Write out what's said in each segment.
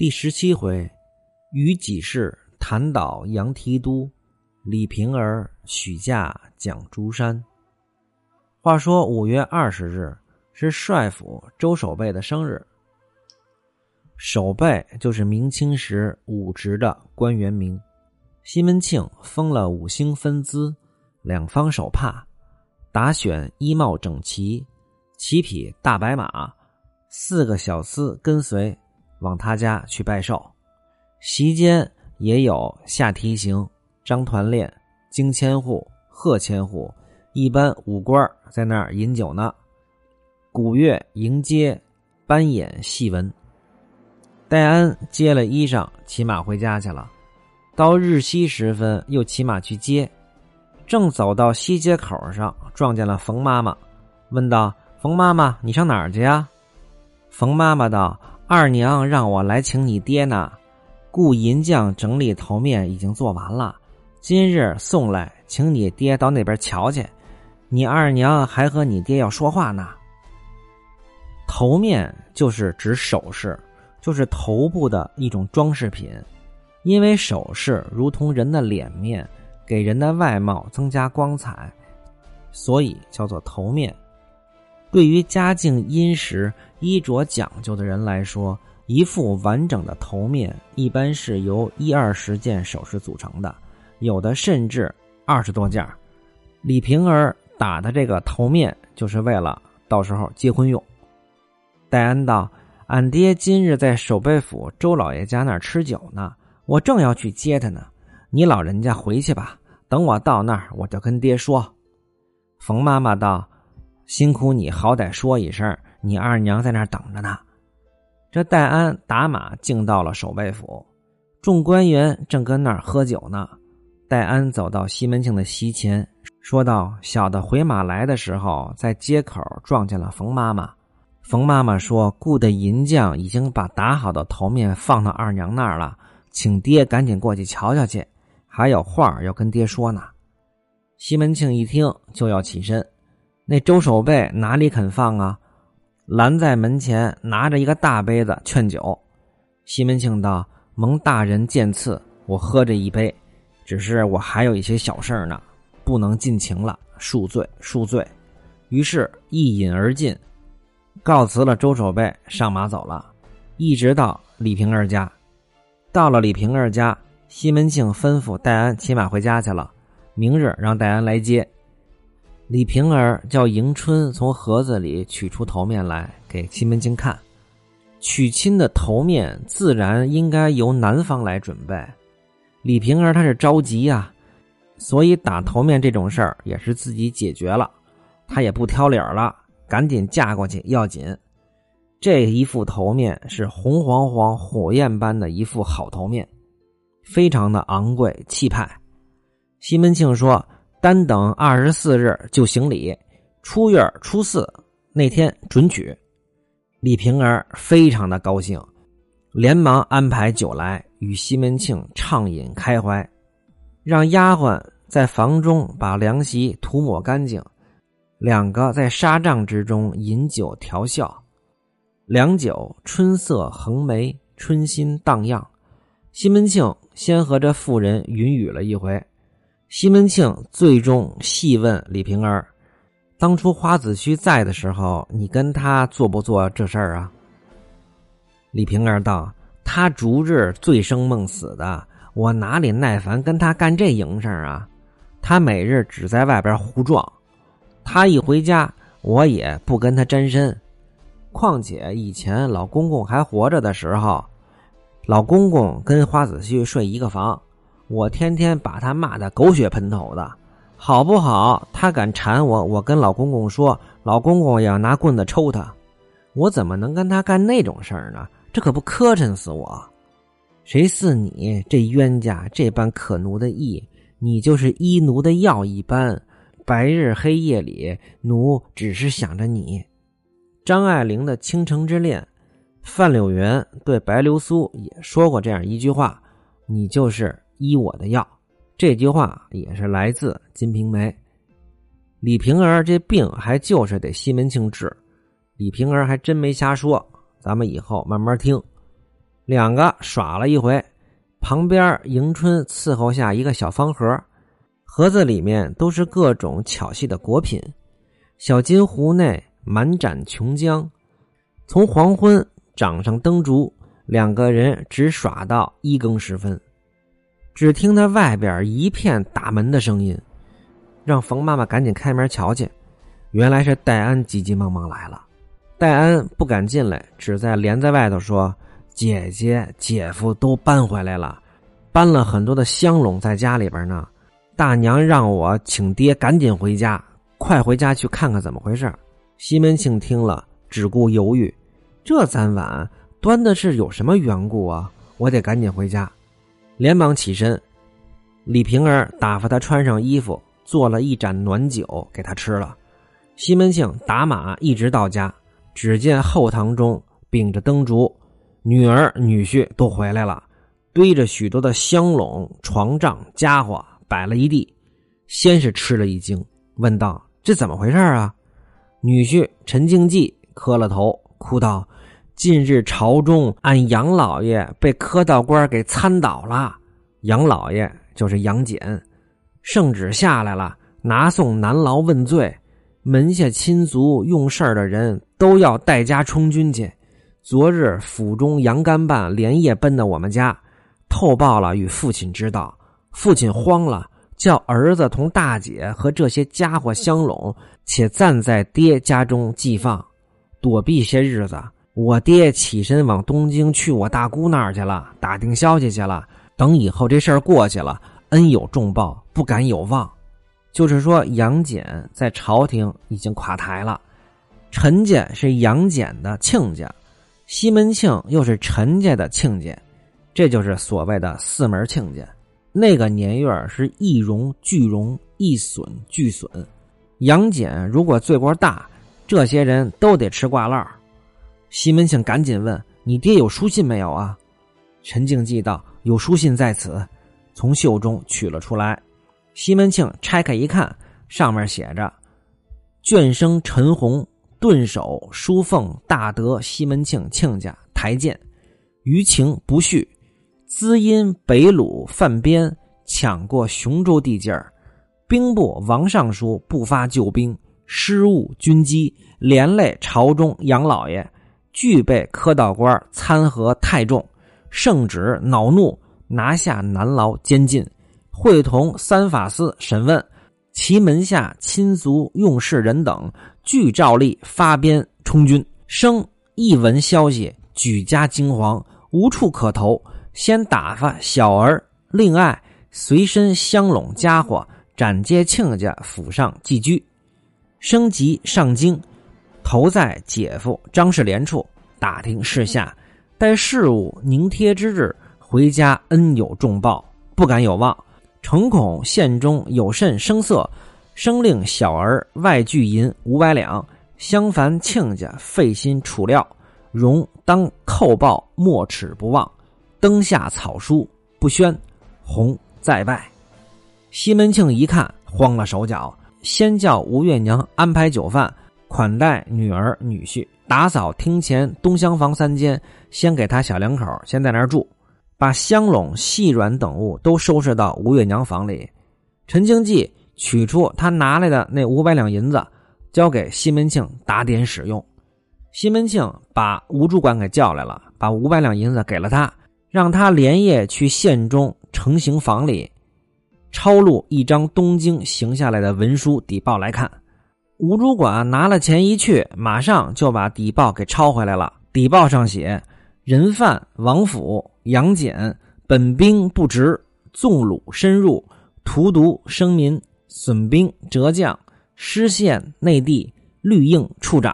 第十七回，于己事谈倒杨提督，李瓶儿许嫁蒋竹山。话说五月二十日是帅府周守备的生日。守备就是明清时武职的官员名。西门庆封了五星分资，两方手帕，打选衣帽整齐，骑匹大白马，四个小厮跟随。往他家去拜寿，席间也有下提刑、张团练、京千户、贺千户，一般武官在那儿饮酒呢。古月迎接，班演戏文。戴安接了衣裳，骑马回家去了。到日西时分，又骑马去接。正走到西街口上，撞见了冯妈妈，问道：“冯妈妈，你上哪儿去呀？”冯妈妈道。二娘让我来请你爹呢，雇银匠整理头面已经做完了，今日送来，请你爹到那边瞧去。你二娘还和你爹要说话呢。头面就是指首饰，就是头部的一种装饰品，因为首饰如同人的脸面，给人的外貌增加光彩，所以叫做头面。对于家境殷实、衣着讲究的人来说，一副完整的头面一般是由一二十件首饰组成的，有的甚至二十多件。李瓶儿打的这个头面，就是为了到时候结婚用。戴安道：“俺爹今日在守备府周老爷家那儿吃酒呢，我正要去接他呢。你老人家回去吧，等我到那儿，我就跟爹说。”冯妈妈道。辛苦你，好歹说一声，你二娘在那儿等着呢。这戴安打马进到了守备府，众官员正跟那儿喝酒呢。戴安走到西门庆的席前，说道：“小的回马来的时候，在街口撞见了冯妈妈。冯妈妈说，雇的银匠已经把打好的头面放到二娘那儿了，请爹赶紧过去瞧瞧去，还有话要跟爹说呢。”西门庆一听，就要起身。那周守备哪里肯放啊？拦在门前，拿着一个大杯子劝酒。西门庆道：“蒙大人见赐，我喝这一杯。只是我还有一些小事儿呢，不能尽情了。恕罪，恕罪。”于是，一饮而尽，告辞了周守备，上马走了。一直到李瓶儿家，到了李瓶儿家，西门庆吩咐戴安骑马回家去了，明日让戴安来接。李瓶儿叫迎春从盒子里取出头面来给西门庆看，娶亲的头面自然应该由男方来准备。李瓶儿她是着急呀，所以打头面这种事儿也是自己解决了，她也不挑理儿了，赶紧嫁过去要紧。这一副头面是红黄黄、火焰般的一副好头面，非常的昂贵气派。西门庆说。单等二十四日就行礼，初月初四那天准娶。李瓶儿非常的高兴，连忙安排酒来与西门庆畅饮开怀，让丫鬟在房中把凉席涂抹干净，两个在纱帐之中饮酒调笑。良酒春色横眉，春心荡漾。西门庆先和这妇人云雨了一回。西门庆最终细问李瓶儿：“当初花子虚在的时候，你跟他做不做这事儿啊？”李瓶儿道：“他逐日醉生梦死的，我哪里耐烦跟他干这营生啊？他每日只在外边胡撞，他一回家，我也不跟他沾身。况且以前老公公还活着的时候，老公公跟花子虚睡一个房。”我天天把他骂的狗血喷头的，好不好？他敢缠我，我跟老公公说，老公公也要拿棍子抽他。我怎么能跟他干那种事儿呢？这可不磕碜死我！谁似你这冤家这般可奴的意？你就是医奴的药一般，白日黑夜里，奴只是想着你。张爱玲的《倾城之恋》，范柳原对白流苏也说过这样一句话：你就是。医我的药，这句话也是来自《金瓶梅》。李瓶儿这病还就是得西门庆治，李瓶儿还真没瞎说。咱们以后慢慢听。两个耍了一回，旁边迎春伺候下一个小方盒，盒子里面都是各种巧细的果品，小金壶内满盏琼浆。从黄昏掌上灯烛，两个人直耍到一更时分。只听他外边一片打门的声音，让冯妈妈赶紧开门瞧去。原来是戴安急急忙忙来了。戴安不敢进来，只在帘在外头说：“姐姐、姐夫都搬回来了，搬了很多的香笼在家里边呢。大娘让我请爹赶紧回家，快回家去看看怎么回事。”西门庆听了，只顾犹豫：“这三碗端的是有什么缘故啊？我得赶紧回家。”连忙起身，李瓶儿打发他穿上衣服，做了一盏暖酒给他吃了。西门庆打马一直到家。只见后堂中秉着灯烛，女儿女婿都回来了，堆着许多的香笼、床帐、家伙摆了一地。先是吃了一惊，问道：“这怎么回事啊？”女婿陈敬济磕了头，哭道：“近日朝中俺杨老爷被科道官给参倒了。杨老爷就是杨戬，圣旨下来了，拿送南牢问罪。”门下亲族用事儿的人都要带家充军去。昨日府中杨干办连夜奔到我们家，透报了与父亲知道。父亲慌了，叫儿子同大姐和这些家伙相拢，且暂在爹家中寄放，躲避些日子。我爹起身往东京去我大姑那儿去了，打听消息去了。等以后这事儿过去了，恩有重报，不敢有忘。就是说，杨戬在朝廷已经垮台了，陈家是杨戬的亲家，西门庆又是陈家的亲家，这就是所谓的四门亲家。那个年月是一荣俱荣，一损俱损。杨戬如果罪过大，这些人都得吃挂烙。西门庆赶紧问：“你爹有书信没有啊？”陈静记道：“有书信在此。”从袖中取了出来。西门庆拆开一看，上面写着：“卷生陈洪顿首书奉大德西门庆亲家台谏，余情不续。资因北虏犯边，抢过雄州地界儿，兵部王尚书不发救兵，失误军机，连累朝中杨老爷，俱备科道官参合太重，圣旨恼怒，拿下南牢监禁。”会同三法司审问，其门下亲族用事人等，俱照例发鞭充军。生一闻消息，举家惊惶，无处可投，先打发小儿令爱随身相拢家伙，斩接亲家府上寄居。升级上京，投在姐夫张世廉处打听事下，待事务凝贴之日，回家恩有重报，不敢有忘。诚恐县中有甚声色，生令小儿外聚银五百两，相烦亲家费心储料，容当叩报，莫齿不忘。灯下草书不宣，红在外。西门庆一看，慌了手脚，先叫吴月娘安排酒饭，款待女儿女婿，打扫厅前东厢房三间，先给他小两口先在那儿住。把香笼、细软等物都收拾到吴月娘房里。陈经济取出他拿来的那五百两银子，交给西门庆打点使用。西门庆把吴主管给叫来了，把五百两银子给了他，让他连夜去县中成行房里抄录一张东京行下来的文书底报来看。吴主管拿了钱一去，马上就把底报给抄回来了。底报上写：人犯王府。杨戬本兵不直，纵虏深入，荼毒生民，损兵折将，失陷内地，律应处斩。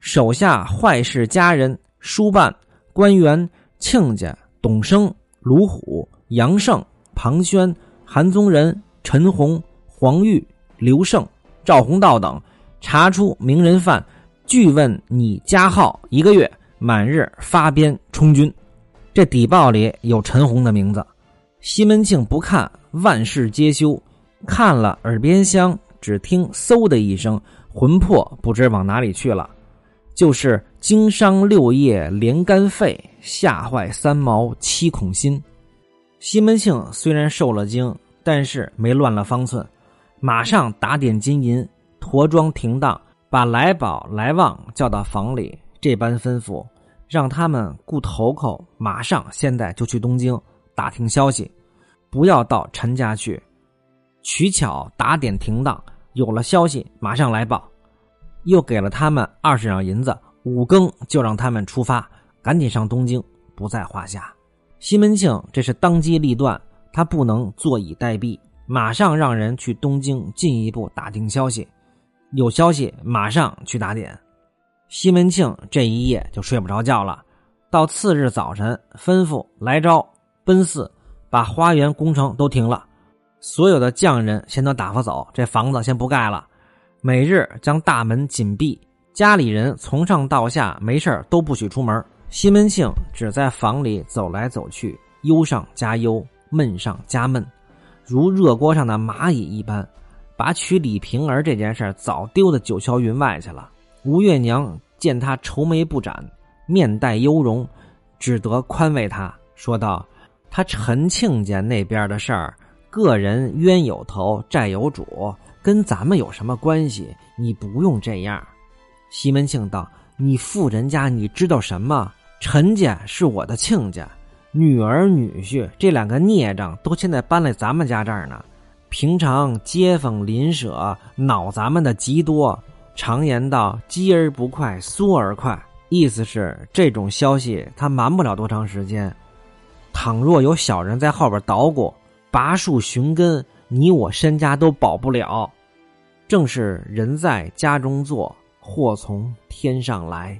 手下坏事家人、书办、官员、亲家董生、卢虎、杨胜、庞轩、韩宗仁、陈洪、黄玉、刘胜、赵洪道等，查出名人犯，俱问你加号一个月，满日发鞭充军。这底报里有陈洪的名字，西门庆不看，万事皆休。看了耳边香，只听嗖的一声，魂魄不知往哪里去了。就是经商六叶连肝肺，吓坏三毛七孔心。西门庆虽然受了惊，但是没乱了方寸，马上打点金银，驼装停当，把来宝、来旺叫到房里，这般吩咐，让他们顾头口，马上现在就去东京打听消息，不要到陈家去。取巧打点停当，有了消息马上来报。又给了他们二十两银子，五更就让他们出发，赶紧上东京，不在话下。西门庆这是当机立断，他不能坐以待毙，马上让人去东京进一步打听消息。有消息马上去打点。西门庆这一夜就睡不着觉了，到次日早晨，吩咐来招奔四，把花园工程都停了，所有的匠人先都打发走，这房子先不盖了。每日将大门紧闭，家里人从上到下没事都不许出门。西门庆只在房里走来走去，忧上加忧，闷上加闷，如热锅上的蚂蚁一般，把娶李瓶儿这件事早丢到九霄云外去了。吴月娘见他愁眉不展，面带忧容，只得宽慰他说道：“他陈庆家那边的事儿，个人冤有头，债有主。”跟咱们有什么关系？你不用这样。西门庆道：“你富人家，你知道什么？陈家是我的亲家，女儿女婿这两个孽障都现在搬来咱们家这儿呢。平常街坊邻舍恼咱们的极多。常言道：鸡儿不快，缩而快。意思是这种消息他瞒不了多长时间。倘若有小人在后边捣鼓，拔树寻根。”你我身家都保不了，正是人在家中坐，祸从天上来。